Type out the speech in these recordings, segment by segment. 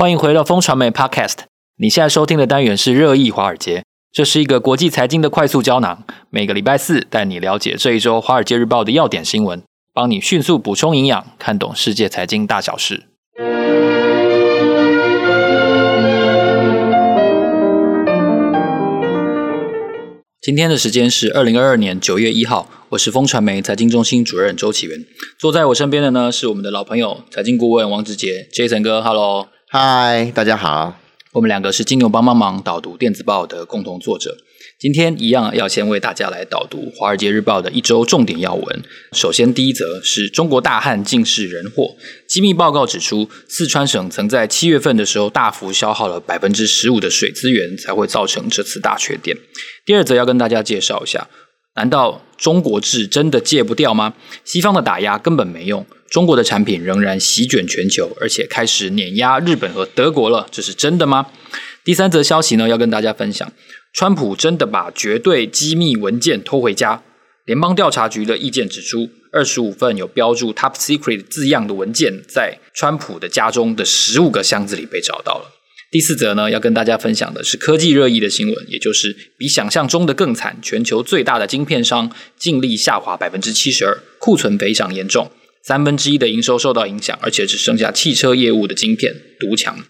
欢迎回到风传媒 Podcast。你现在收听的单元是热议华尔街，这是一个国际财经的快速胶囊。每个礼拜四带你了解这一周《华尔街日报》的要点新闻，帮你迅速补充营养，看懂世界财经大小事。今天的时间是二零二二年九月一号，我是风传媒财经中心主任周启源。坐在我身边的呢是我们的老朋友财经顾问王志杰，Jason 哥，Hello。嗨，大家好。我们两个是金牛帮帮忙导读电子报的共同作者。今天一样要先为大家来导读《华尔街日报》的一周重点要闻。首先，第一则是中国大旱竟是人祸。机密报告指出，四川省曾在七月份的时候大幅消耗了百分之十五的水资源，才会造成这次大缺电。第二则要跟大家介绍一下，难道中国制真的戒不掉吗？西方的打压根本没用。中国的产品仍然席卷全球，而且开始碾压日本和德国了，这是真的吗？第三则消息呢，要跟大家分享，川普真的把绝对机密文件偷回家。联邦调查局的意见指出，二十五份有标注 “Top Secret” 字样的文件，在川普的家中的十五个箱子里被找到了。第四则呢，要跟大家分享的是科技热议的新闻，也就是比想象中的更惨，全球最大的晶片商净利下滑百分之七十二，库存非常严重。三分之一的营收受到影响，而且只剩下汽车业务的晶片独强。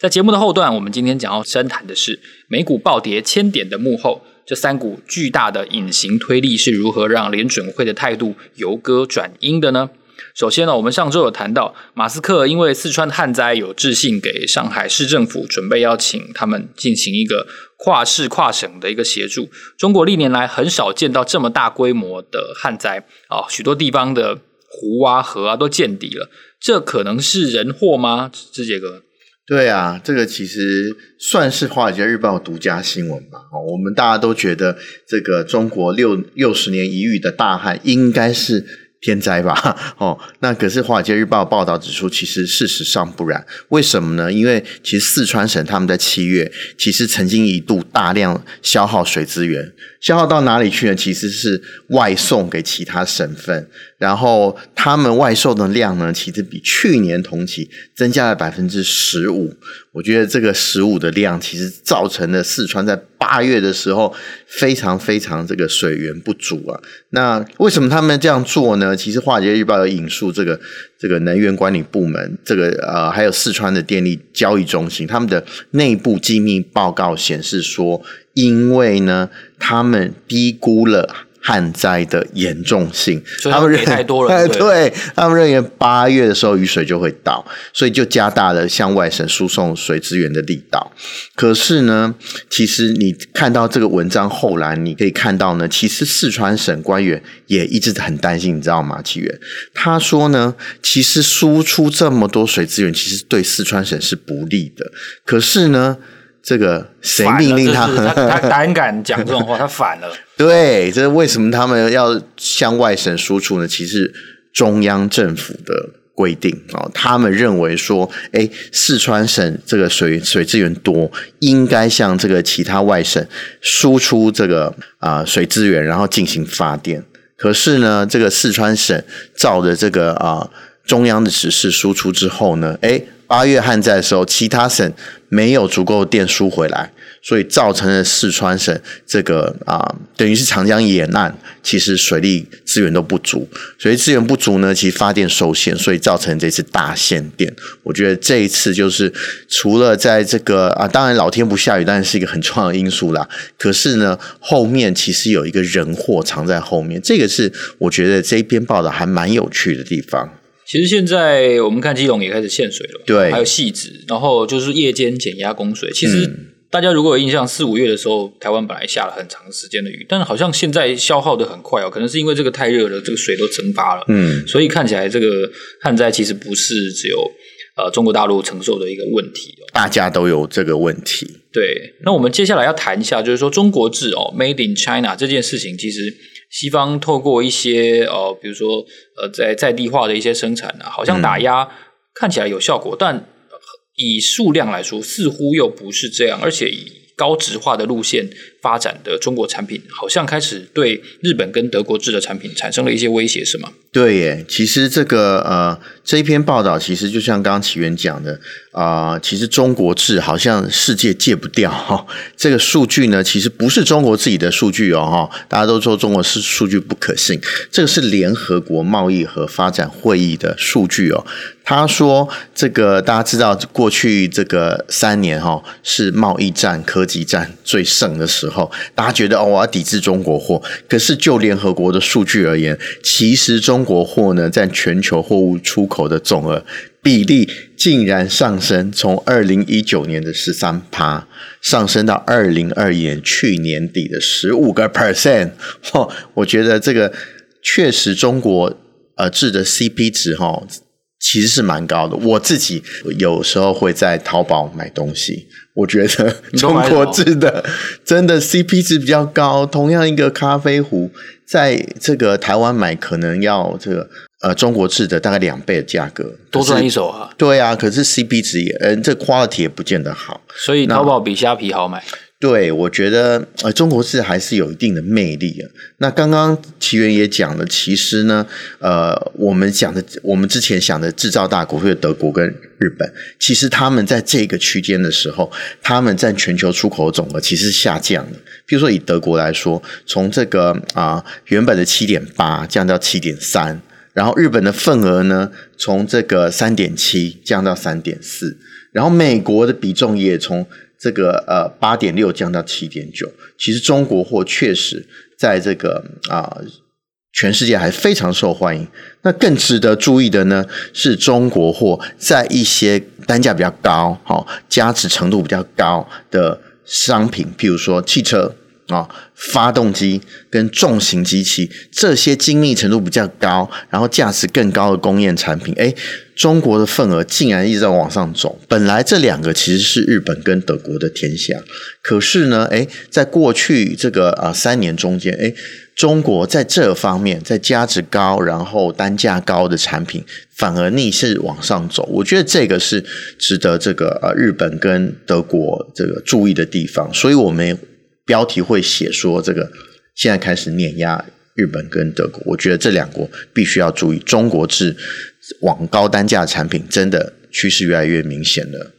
在节目的后段，我们今天讲要深谈的是美股暴跌千点的幕后，这三股巨大的隐形推力是如何让联准会的态度由鸽转鹰的呢？首先呢，我们上周有谈到，马斯克因为四川旱灾有致信给上海市政府，准备要请他们进行一个跨市跨省的一个协助。中国历年来很少见到这么大规模的旱灾啊，许多地方的。湖啊河啊都见底了，这可能是人祸吗？志杰哥，对啊，这个其实算是《华尔街日报》独家新闻吧。哦，我们大家都觉得这个中国六六十年一遇的大旱应该是天灾吧？哦，那可是《华尔街日报》报道指出，其实事实上不然。为什么呢？因为其实四川省他们在七月其实曾经一度大量消耗水资源。消耗到哪里去呢？其实是外送给其他省份，然后他们外售的量呢，其实比去年同期增加了百分之十五。我觉得这个十五的量，其实造成了四川在八月的时候非常非常这个水源不足啊。那为什么他们这样做呢？其实《华尔街日报》有引述这个这个能源管理部门，这个呃还有四川的电力交易中心，他们的内部机密报告显示说。因为呢，他们低估了旱灾的严重性，他们认太多了。对，对，他们认为八月的时候雨水就会到，所以就加大了向外省输送水资源的力道。可是呢，其实你看到这个文章后来，你可以看到呢，其实四川省官员也一直很担心，你知道吗？启源他说呢，其实输出这么多水资源，其实对四川省是不利的。可是呢，这个谁命令 他？他他胆敢讲这种话，他反了。对，这是为什么他们要向外省输出呢？其实中央政府的规定哦，他们认为说，哎，四川省这个水水资源多，应该向这个其他外省输出这个啊、呃、水资源，然后进行发电。可是呢，这个四川省照着这个啊、呃、中央的指示输出之后呢，哎。八月旱灾的时候，其他省没有足够的电输回来，所以造成了四川省这个啊、等于是长江沿岸其实水利资源都不足，所以资源不足呢，其实发电受限，所以造成这次大限电。我觉得这一次就是除了在这个啊，当然老天不下雨，当然是一个很重要的因素啦。可是呢，后面其实有一个人祸藏在后面，这个是我觉得这一篇报道还蛮有趣的地方。其实现在我们看基隆也开始限水了，对，还有汐止，然后就是夜间减压供水。其实大家如果有印象，四五月的时候，台湾本来下了很长时间的雨，但是好像现在消耗的很快哦，可能是因为这个太热了，这个水都蒸发了，嗯，所以看起来这个旱灾其实不是只有呃中国大陆承受的一个问题哦，大家都有这个问题。对，那我们接下来要谈一下，就是说中国制哦，Made in China 这件事情，其实。西方透过一些呃，比如说呃，在在地化的一些生产啊，好像打压看起来有效果，嗯、但以数量来说，似乎又不是这样，而且以高值化的路线发展的中国产品，好像开始对日本跟德国制的产品产生了一些威胁，是吗？对耶，其实这个呃这一篇报道，其实就像刚刚起源讲的啊、其实中国制好像世界戒不掉哈、哦。这个数据呢，其实不是中国自己的数据哦哈，大家都说中国是数据不可信，这个是联合国贸易和发展会议的数据哦。他说这个大家知道，过去这个三年哈、哦、是贸易战、科技战最盛的时候候，大家觉得哦我要抵制中国货，可是就联合国的数据而言，其实中国货呢，占全球货物出口的总额比例竟然上升，从二零一九年的十三趴上升到二零二一年去年底的十五个 percent。哦，我觉得这个确实中国呃制的 CP 值哈、哦，其实是蛮高的。我自己有时候会在淘宝买东西，我觉得中国制的真的 CP 值比较高。同样一个咖啡壶。在这个台湾买可能要这个呃中国制的大概两倍的价格，多赚一手啊！对啊，可是 CP 值也嗯、呃，这 quality 也不见得好，所以淘宝比虾皮好买。对，我觉得呃，中国制还是有一定的魅力啊。那刚刚岐原也讲了，其实呢，呃，我们讲的，我们之前想的制造大国，或者德国跟日本，其实他们在这个区间的时候，他们占全球出口总额其实是下降的。比如说以德国来说，从这个啊、原本的七点八降到七点三，然后日本的份额呢，从这个三点七降到三点四，然后美国的比重也从。这个呃八点六降到七点九，其实中国货确实在这个啊、全世界还非常受欢迎。那更值得注意的呢，是中国货在一些单价比较高、好、哦、价值程度比较高的商品，譬如说汽车。啊、发动机跟重型机器这些精密程度比较高，然后价值更高的工业产品，诶，中国的份额竟然一直在往上走。本来这两个其实是日本跟德国的天下，可是呢，诶，在过去这个啊三年中间，诶，中国在这方面在价值高，然后单价高的产品反而逆势往上走。我觉得这个是值得这个呃日本跟德国这个注意的地方，所以我们。标题会写说这个现在开始碾压日本跟德国，我觉得这两国必须要注意，中国制往高单价产品真的趋势越来越明显了。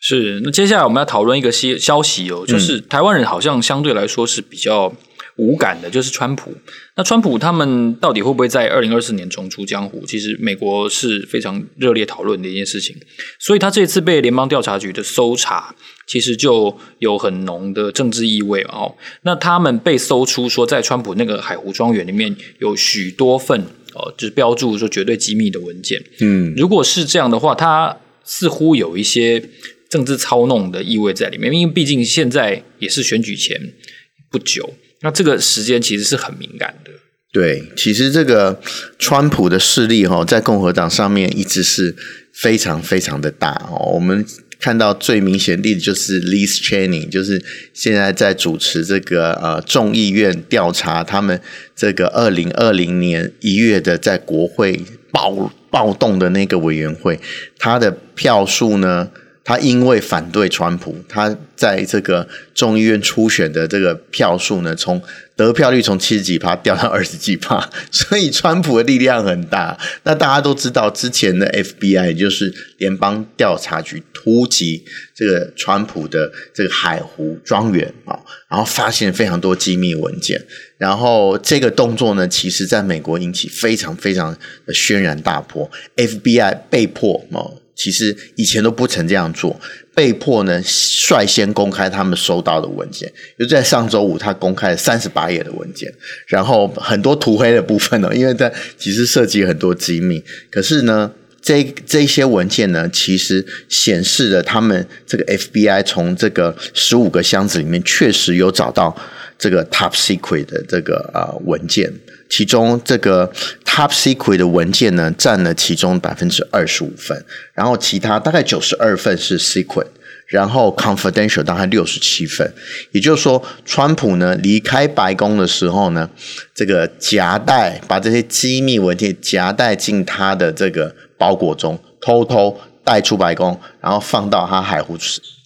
是，那接下来我们要讨论一个消消息哦，就是台湾人好像相对来说是比较。无感的，就是川普。那川普他们到底会不会在二零二四年重出江湖？其实美国是非常热烈讨论的一件事情。所以他这次被联邦调查局的搜查，其实就有很浓的政治意味哦。那他们被搜出说，在川普那个海湖庄园里面有许多份哦，就是标注说绝对机密的文件。嗯，如果是这样的话，他似乎有一些政治操弄的意味在里面，因为毕竟现在也是选举前不久。那这个时间其实是很敏感的。对，其实这个川普的势力哈，在共和党上面一直是非常非常的大哦。我们看到最明显的例子就是 Liz Cheney，就是现在在主持这个呃众议院调查他们这个二零二零年一月的在国会暴暴动的那个委员会，他的票数呢，他因为反对川普，他在这个众议院初选的这个票数呢，从得票率从七十几趴掉到二十几趴，所以川普的力量很大。那大家都知道，之前的 FBI 就是联邦调查局突击这个川普的这个海湖庄园啊，然后发现非常多机密文件，然后这个动作呢，其实在美国引起非常非常的轩然大波，FBI 被迫哦。其实以前都不曾这样做，被迫呢率先公开他们收到的文件。就在上周五，他公开了三十八页的文件，然后很多涂黑的部分呢，因为它其实涉及很多机密。可是呢，这这些文件呢，其实显示了他们这个 FBI 从这个十五个箱子里面确实有找到这个 Top Secret 的这个、呃、文件。其中这个 Top Secret 的文件呢，占了其中百分之二十五份，然后其他大概九十二份是 Secret，然后 Confidential 大概六十七份。也就是说，川普呢离开白宫的时候呢，这个夹带把这些机密文件夹带进他的这个包裹中，偷偷带出白宫，然后放到他海湖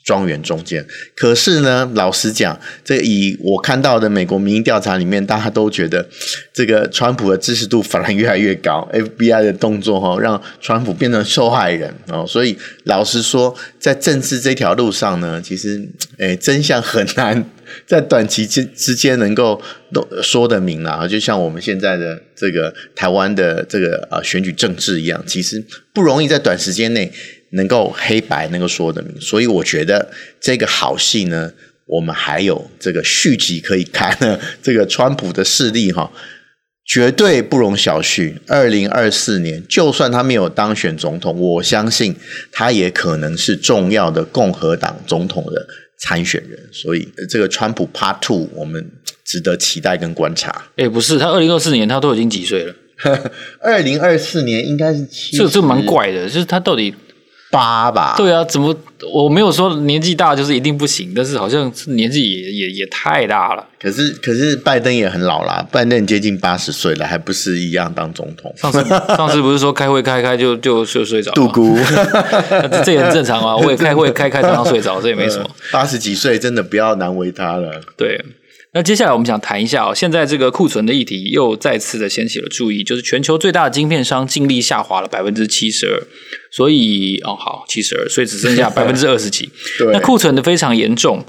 庄园中间，可是呢，老实讲，这以我看到的美国民意调查里面，大家都觉得这个川普的支持度反而越来越高。FBI 的动作哈，让川普变成受害人哦。所以老实说，在政治这条路上呢，其实诶真相很难在短期之之间能够说得明了。就像我们现在的这个台湾的这个啊选举政治一样，其实不容易在短时间内。能够黑白能够说得明，所以我觉得这个好戏呢，我们还有这个续集可以看呢。这个川普的势力哈，绝对不容小觑。二零二四年，就算他没有当选总统，我相信他也可能是重要的共和党总统的参选人。所以这个川普 Part Two，我们值得期待跟观察。哎，不是，他二零二四年他都已经几岁了？二零二四年应该是七，这这蛮怪的，就是他到底。八吧，对啊，怎么我没有说年纪大就是一定不行，但是好像是年纪也也也太大了。可是可是拜登也很老啦，拜登接近八十岁了，还不是一样当总统？上次上次不是说开会开开就就睡睡着？杜姑，这也很正常啊。我也开会开开常常睡着，这也没什么。八十几岁真的不要难为他了。对。那接下来我们想谈一下哦，现在这个库存的议题又再次的掀起了注意，就是全球最大的晶片商净利下滑了百分之七十二，所以哦好七十二，所以只剩下 百分之二十几，那库存的非常严重。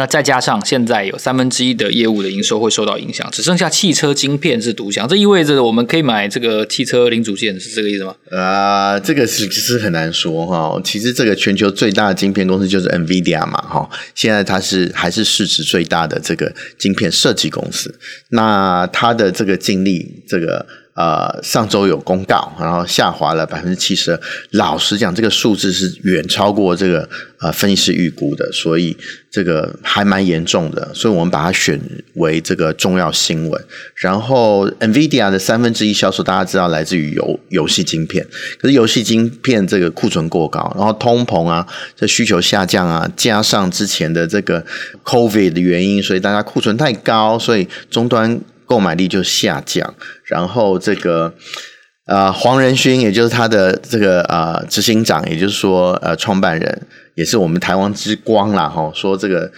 那再加上现在有三分之一的业务的营收会受到影响，只剩下汽车晶片是独享，这意味着我们可以买这个汽车零组件，是这个意思吗？啊、这个是其实很难说哈。其实这个全球最大的晶片公司就是 NVIDIA 嘛哈，现在它是还是市值最大的这个晶片设计公司，那它的这个净利这个。呃，上周有公告，然后下滑了百分之七十二。老实讲，这个数字是远超过这个呃分析师预估的，所以这个还蛮严重的。所以我们把它选为这个重要新闻。然后，NVIDIA 的三分之一销售，大家知道来自于游游戏晶片，可是游戏晶片这个库存过高，然后通膨啊，这需求下降啊，加上之前的这个 COVID 的原因，所以大家库存太高，所以终端。购买力就下降，然后这个啊黄仁勋，也就是他的这个啊执行长，也就是说呃创办人，也是我们台湾之光啦哈，说这个。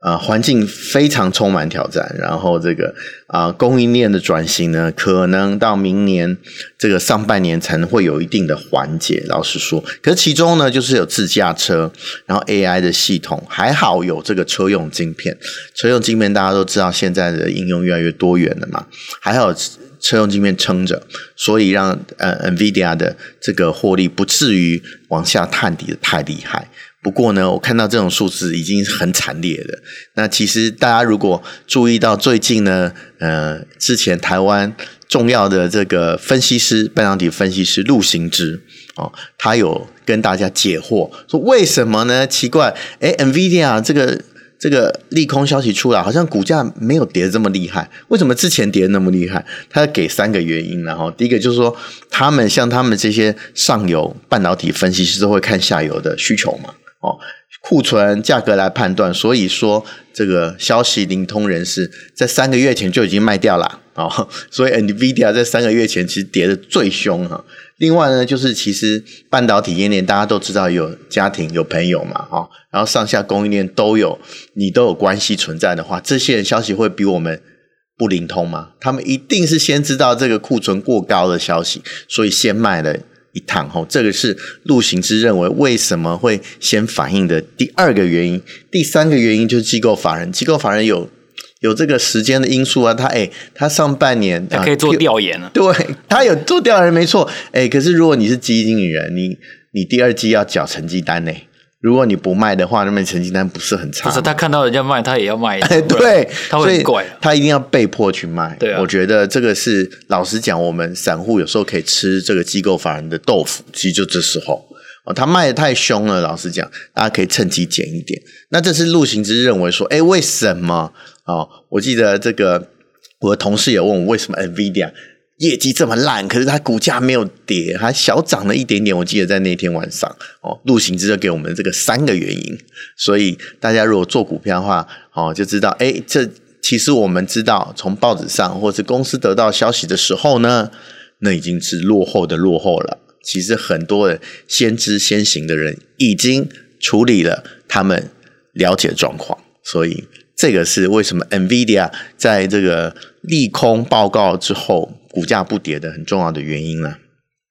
啊、环境非常充满挑战，然后这个啊、供应链的转型呢，可能到明年这个上半年才能会有一定的缓解。老实说，可是其中呢，就是有自驾车，然后 AI 的系统，还好有这个车用晶片。车用晶片大家都知道，现在的应用越来越多元了嘛，还好车用晶片撑着，所以让呃 NVIDIA 的这个获利不至于往下探底的太厉害。不过呢，我看到这种数字已经很惨烈了。那其实大家如果注意到最近呢，呃，之前台湾重要的这个分析师，半导体分析师陆行之哦，他有跟大家解惑，说为什么呢？奇怪，诶，NVIDIA 这个这个利空消息出来，好像股价没有跌这么厉害，为什么之前跌那么厉害？他给三个原因，然后第一个就是说，他们像他们这些上游半导体分析师都会看下游的需求嘛。哦，库存价格来判断，所以说这个消息灵通人士在三个月前就已经卖掉了哦，所以 NVIDIA 在三个月前其实跌得最凶哈。另外呢，就是其实半导体业链大家都知道有家庭有朋友嘛，哈，然后上下供应链都有，你都有关系存在的话，这些人消息会比我们不灵通吗？他们一定是先知道这个库存过高的消息，所以先卖了。一趟吼，这个是陆行之认为为什么会先反应的第二个原因。第三个原因就是机构法人，机构法人有有这个时间的因素啊，他诶他上半年他可以做调研啊，对他有做调研没错，诶可是如果你是基金经理人，你你第二季要缴成绩单呢。如果你不卖的话，那么成绩单不是很差。不是他看到人家卖，他也要卖。对，他会很怪，他一定要被迫去卖。对啊，我觉得这个是老实讲，我们散户有时候可以吃这个机构法人的豆腐，其实就这时候哦，他卖的太凶了。老实讲，大家可以趁机捡一点。那这是陆行之认为说，哎，为什么？哦，我记得这个我的同事也问我，为什么 NVIDIA？业绩这么烂，可是它股价没有跌，还小涨了一点点。我记得在那天晚上，哦，陆行之就给我们这个三个原因。所以大家如果做股票的话，哦，就知道，哎，这其实我们知道，从报纸上或是公司得到消息的时候呢，那已经是落后的落后了。其实很多的先知先行的人已经处理了他们了解的状况，所以这个是为什么 NVIDIA 在这个利空报告之后股价不跌的很重要的原因呢？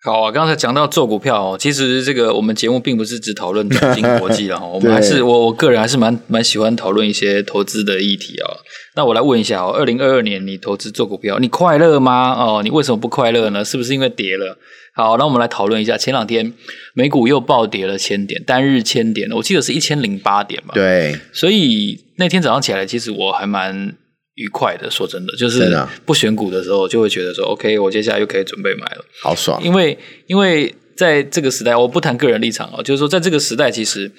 好啊，刚才讲到做股票哦，其实这个我们节目并不是只讨论总经国际了哈，我们还是我我个人还是蛮蛮喜欢讨论一些投资的议题啊。那我来问一下哦，二零二二年你投资做股票，你快乐吗？哦，你为什么不快乐呢？是不是因为跌了？好，那我们来讨论一下，前两天美股又暴跌了千点，单日千点，我记得是一千零八点吧？对，所以那天早上起来，其实我还蛮。愉快的，说真的，就是不选股的时候，就会觉得说，OK，我接下来又可以准备买了，好爽。因为，因为在这个时代，我不谈个人立场哦，就是说，在这个时代，其实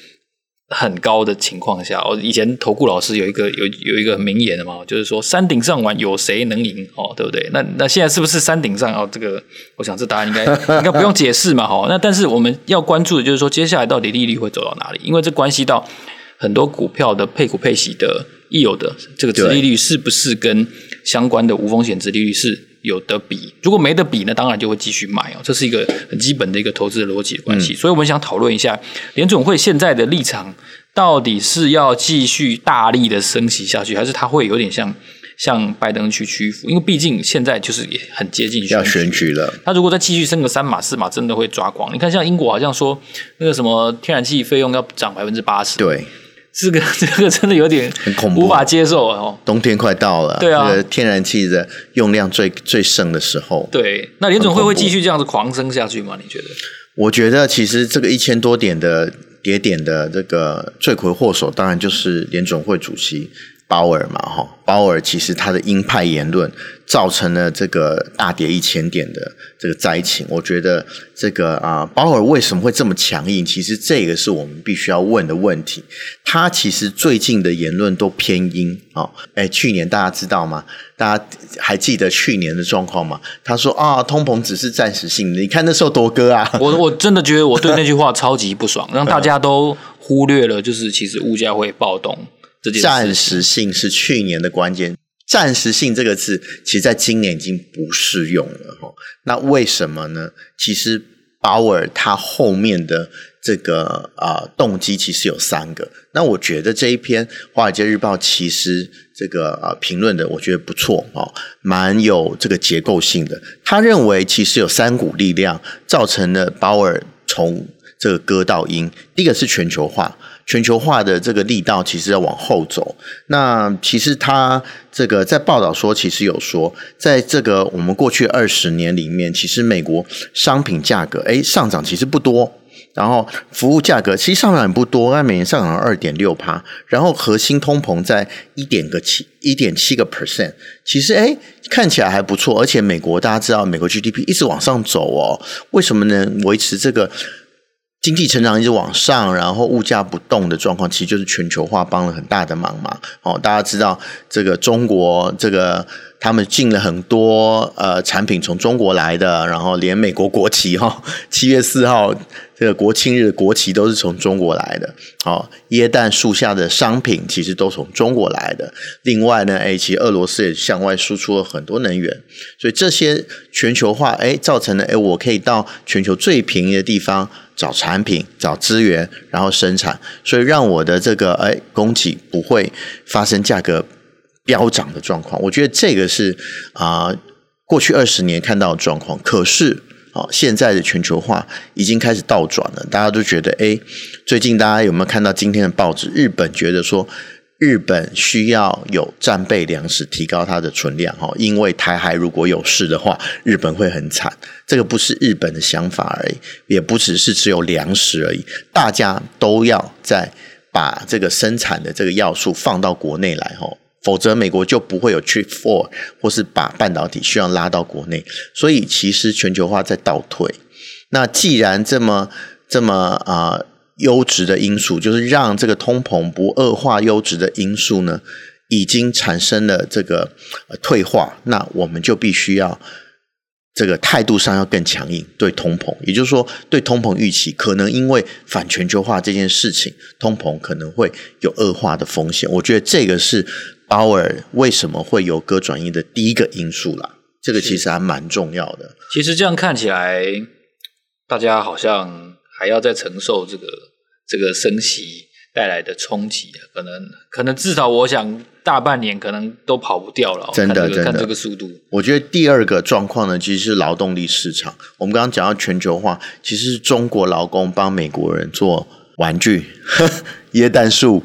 很高的情况下，我以前投顾老师有一个有有一个名言的嘛，就是说，山顶上玩有谁能赢哦，对不对？那那现在是不是山顶上哦？这个，我想这答案应该 应该不用解释嘛，哈。那但是我们要关注的就是说，接下来到底利率会走到哪里？因为这关系到很多股票的配股配息的。亦有的这个殖利率是不是跟相关的无风险殖利率是有得比？如果没得比，那当然就会继续买哦。这是一个很基本的一个投资的逻辑的关系。嗯、所以我们想讨论一下联总会现在的立场，到底是要继续大力的升息下去，还是它会有点像向拜登去屈服？因为毕竟现在就是也很接近要选举了。他如果再继续升个三码四码，真的会抓狂。你看，像英国好像说那个什么天然气费用要涨百分之八十。对。这个 这个真的有点很恐怖，无法接受哦。冬天快到了，对啊，这个天然气的用量最最盛的时候。对，那联总会会继续这样子狂升下去吗？你觉得？我觉得其实这个一千多点的跌点的这个罪魁祸首，当然就是联总会主席。鲍尔嘛，哈，鲍尔其实他的鹰派言论造成了这个大跌一千点的这个灾情。我觉得这个啊，鲍尔为什么会这么强硬？其实这个是我们必须要问的问题。他其实最近的言论都偏鹰啊。哎，去年大家知道吗？大家还记得去年的状况吗？他说啊，通膨只是暂时性的。你看那时候多哥啊！我我真的觉得我对那句话超级不爽，让大家都忽略了，就是其实物价会暴动。暂时性是去年的关键，暂时性这个字，其实在今年已经不适用了哈。那为什么呢？其实鲍尔他后面的这个啊、呃、动机其实有三个。那我觉得这一篇《华尔街日报》其实这个啊、呃、评论的，我觉得不错哦，蛮有这个结构性的。他认为其实有三股力量造成了鲍尔从这个鸽到鹰。第一个是全球化。全球化的这个力道其实要往后走。那其实他这个在报道说，其实有说，在这个我们过去二十年里面，其实美国商品价格诶上涨其实不多，然后服务价格其实上涨也不多，那每年上涨二点六趴，然后核心通膨在一点个七一点七个 percent，其实诶看起来还不错。而且美国大家知道，美国 GDP 一直往上走哦，为什么能？维持这个。经济成长一直往上，然后物价不动的状况，其实就是全球化帮了很大的忙嘛。哦，大家知道这个中国，这个他们进了很多呃产品从中国来的，然后连美国国旗哈，七月四号。这个国庆日国旗都是从中国来的，好，耶诞树下的商品其实都从中国来的。另外呢，哎，其实俄罗斯也向外输出了很多能源，所以这些全球化，哎，造成了哎，我可以到全球最便宜的地方找产品、找资源，然后生产，所以让我的这个哎供给不会发生价格飙涨的状况。我觉得这个是啊、过去二十年看到的状况，可是。好，现在的全球化已经开始倒转了，大家都觉得，哎，最近大家有没有看到今天的报纸？日本觉得说，日本需要有战备粮食，提高它的存量，哈，因为台海如果有事的话，日本会很惨。这个不是日本的想法而已，也不只是只有粮食而已，大家都要再把这个生产的这个要素放到国内来，哈。否则，美国就不会有 Chip Four，或是把半导体需要拉到国内。所以，其实全球化在倒退。那既然这么这么啊、优质的因素，就是让这个通膨不恶化，优质的因素呢，已经产生了这个退化。那我们就必须要这个态度上要更强硬，对通膨，也就是说，对通膨预期可能因为反全球化这件事情，通膨可能会有恶化的风险。我觉得这个是。鲍尔为什么会由鸽转鹰的第一个因素啦？这个其实还蛮重要的。其实这样看起来，大家好像还要再承受这个这个升息带来的冲击，可能可能至少我想大半年可能都跑不掉了。真的，看这个、真的，看这个速度。我觉得第二个状况呢，其实是劳动力市场。我们刚刚讲到全球化，其实是中国劳工帮美国人做玩具、椰蛋树、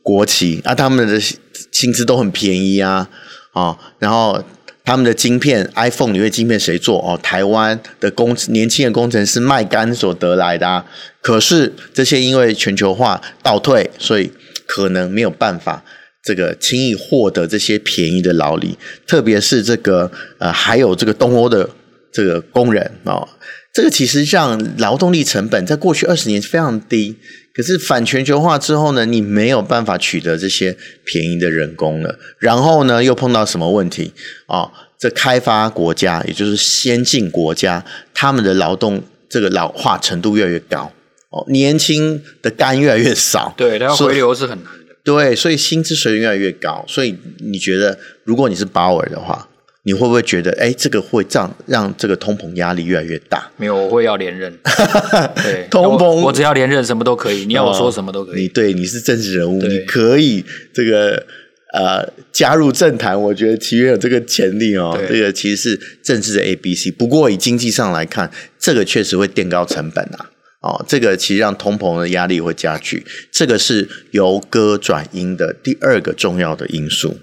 国旗啊，他们的薪资都很便宜啊，哦，然后。他们的晶片，iPhone 里面晶片谁做？哦，台湾的工年轻的工程师卖干所得来的啊。可是这些因为全球化倒退，所以可能没有办法这个轻易获得这些便宜的劳力，特别是这个呃，还有这个东欧的这个工人哦。这个其实让劳动力成本在过去二十年非常低。可是反全球化之后呢，你没有办法取得这些便宜的人工了。然后呢，又碰到什么问题啊、哦？这开发国家，也就是先进国家，他们的劳动这个老化程度越来越高哦，年轻的肝越来越少。对，它要回流是很难的。对，所以薪资水平越来越高。所以你觉得，如果你是鲍尔的话？你会不会觉得，哎，这个会让让这个通膨压力越来越大？没有，我会要连任。对，通膨我，我只要连任，什么都可以。你要我说什么都可以。哦、你对，你是政治人物，你可以这个呃加入政坛。我觉得其实有这个潜力哦。这个其实是政治的 A B C。不过以经济上来看，这个确实会垫高成本啊。哦，这个其实让通膨的压力会加剧。这个是由歌转音的第二个重要的因素。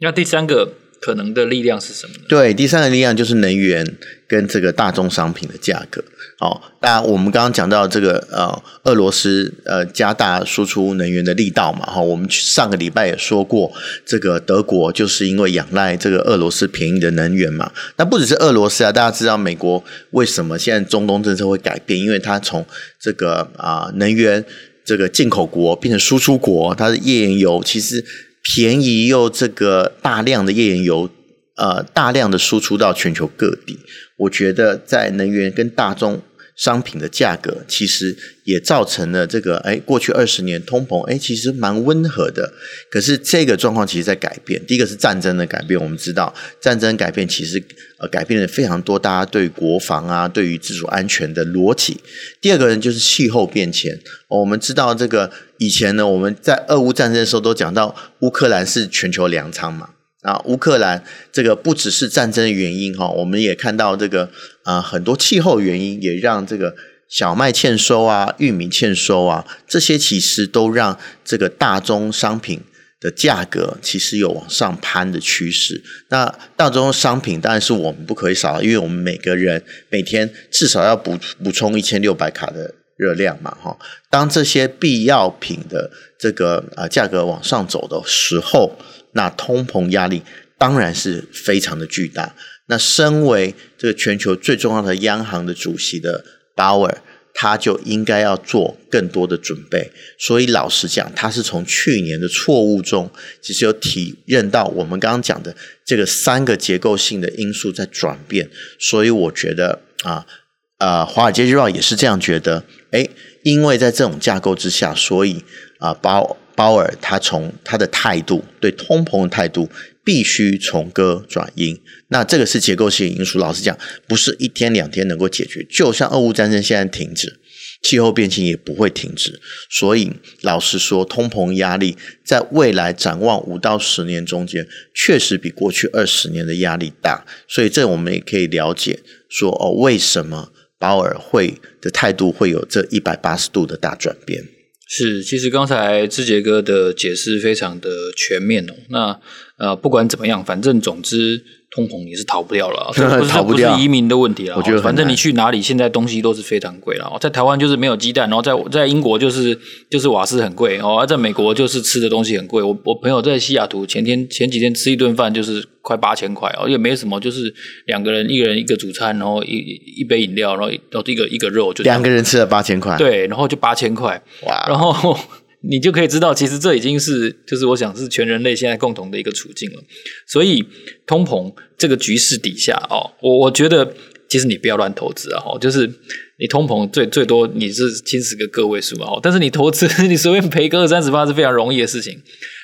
那第三个。可能的力量是什么？对，第三个力量就是能源跟这个大宗商品的价格。哦，当然我们刚刚讲到这个呃，俄罗斯呃加大输出能源的力道嘛。哈、我们上个礼拜也说过，这个德国就是因为仰赖这个俄罗斯便宜的能源嘛。那不只是俄罗斯啊，大家知道美国为什么现在中东政策会改变？因为它从这个啊、能源这个进口国变成输出国，它的页岩油其实。便宜又这个大量的页岩油，呃，大量的输出到全球各地，我觉得在能源跟大宗商品的价格，其实也造成了这个，哎，过去二十年通膨，哎，其实蛮温和的。可是这个状况其实在改变。第一个是战争的改变，我们知道战争改变其实呃改变了非常多，大家对国防啊，对于自主安全的逻辑。第二个人就是气候变迁。我们知道这个以前呢，我们在俄乌战争的时候都讲到乌克兰是全球粮仓嘛。啊，乌克兰这个不只是战争的原因哈，我们也看到这个啊很多气候原因也让这个小麦欠收啊、玉米欠收啊，这些其实都让这个大宗商品的价格其实有往上攀的趋势。那大宗商品当然是我们不可以少，因为我们每个人每天至少要补补充一千六百卡的热量嘛哈。当这些必要品的这个啊价格往上走的时候，那通膨压力当然是非常的巨大。那身为这个全球最重要的央行的主席的鲍尔，他就应该要做更多的准备。所以老实讲，他是从去年的错误中，其实有体认到我们刚刚讲的这个三个结构性的因素在转变。所以我觉得啊啊，华尔街日报也是这样觉得。诶，因为在这种架构之下，所以啊鲍。鲍尔他从他的态度对通膨的态度必须从鸽转鹰，那这个是结构性因素。老实讲，不是一天两天能够解决。就像俄乌战争现在停止，气候变迁也不会停止。所以老实说，通膨压力在未来展望五到十年中间，确实比过去二十年的压力大。所以这我们也可以了解说哦，为什么保尔会的态度会有这一百八十度的大转变。是，其实刚才志杰哥的解释非常的全面哦。那呃，不管怎么样，反正总之。通膨你是逃不掉了，不是逃不掉，不是移民的问题了。我觉得反正你去哪里，现在东西都是非常贵了。在台湾就是没有鸡蛋，然后在在英国就是就是瓦斯很贵哦，而在美国就是吃的东西很贵。我我朋友在西雅图前天前几天吃一顿饭就是快八千块哦，也没什么，就是两个人一个人一个主餐，然后一一杯饮料，然后然后一个一个肉就两个人吃了八千块，对，然后就八千块哇，然后。你就可以知道，其实这已经是，就是我想是全人类现在共同的一个处境了。所以通膨这个局势底下哦，我我觉得其实你不要乱投资啊，哦，就是你通膨最最多你是侵蚀个个位数嘛，哦，但是你投资 你随便赔个二三十八是非常容易的事情。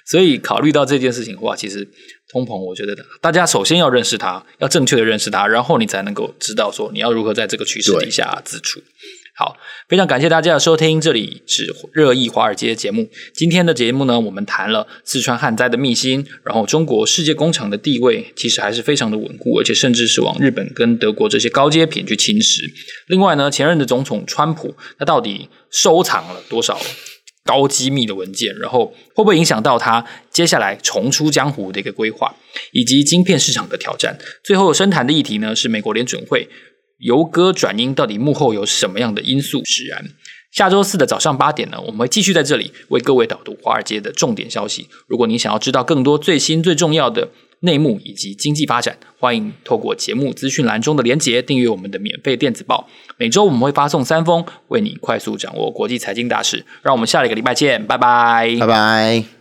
所以考虑到这件事情的话，其实通膨，我觉得大家首先要认识它，要正确的认识它，然后你才能够知道说你要如何在这个趋势底下自处。好，非常感谢大家的收听，这里是热议华尔街节目。今天的节目呢，我们谈了四川旱灾的秘辛，然后中国世界工厂的地位其实还是非常的稳固，而且甚至是往日本跟德国这些高阶品去侵蚀。另外呢，前任的总统川普，他到底收藏了多少高机密的文件？然后会不会影响到他接下来重出江湖的一个规划，以及晶片市场的挑战？最后深谈的议题呢，是美国联准会。由歌转音，到底幕后有什么样的因素使然？下周四的早上八点呢，我们会继续在这里为各位导读华尔街的重点消息。如果您想要知道更多最新最重要的内幕以及经济发展，欢迎透过节目资讯栏中的连结订阅我们的免费电子报。每周我们会发送三封，为你快速掌握国际财经大事。让我们下一个礼拜见，拜拜，拜拜。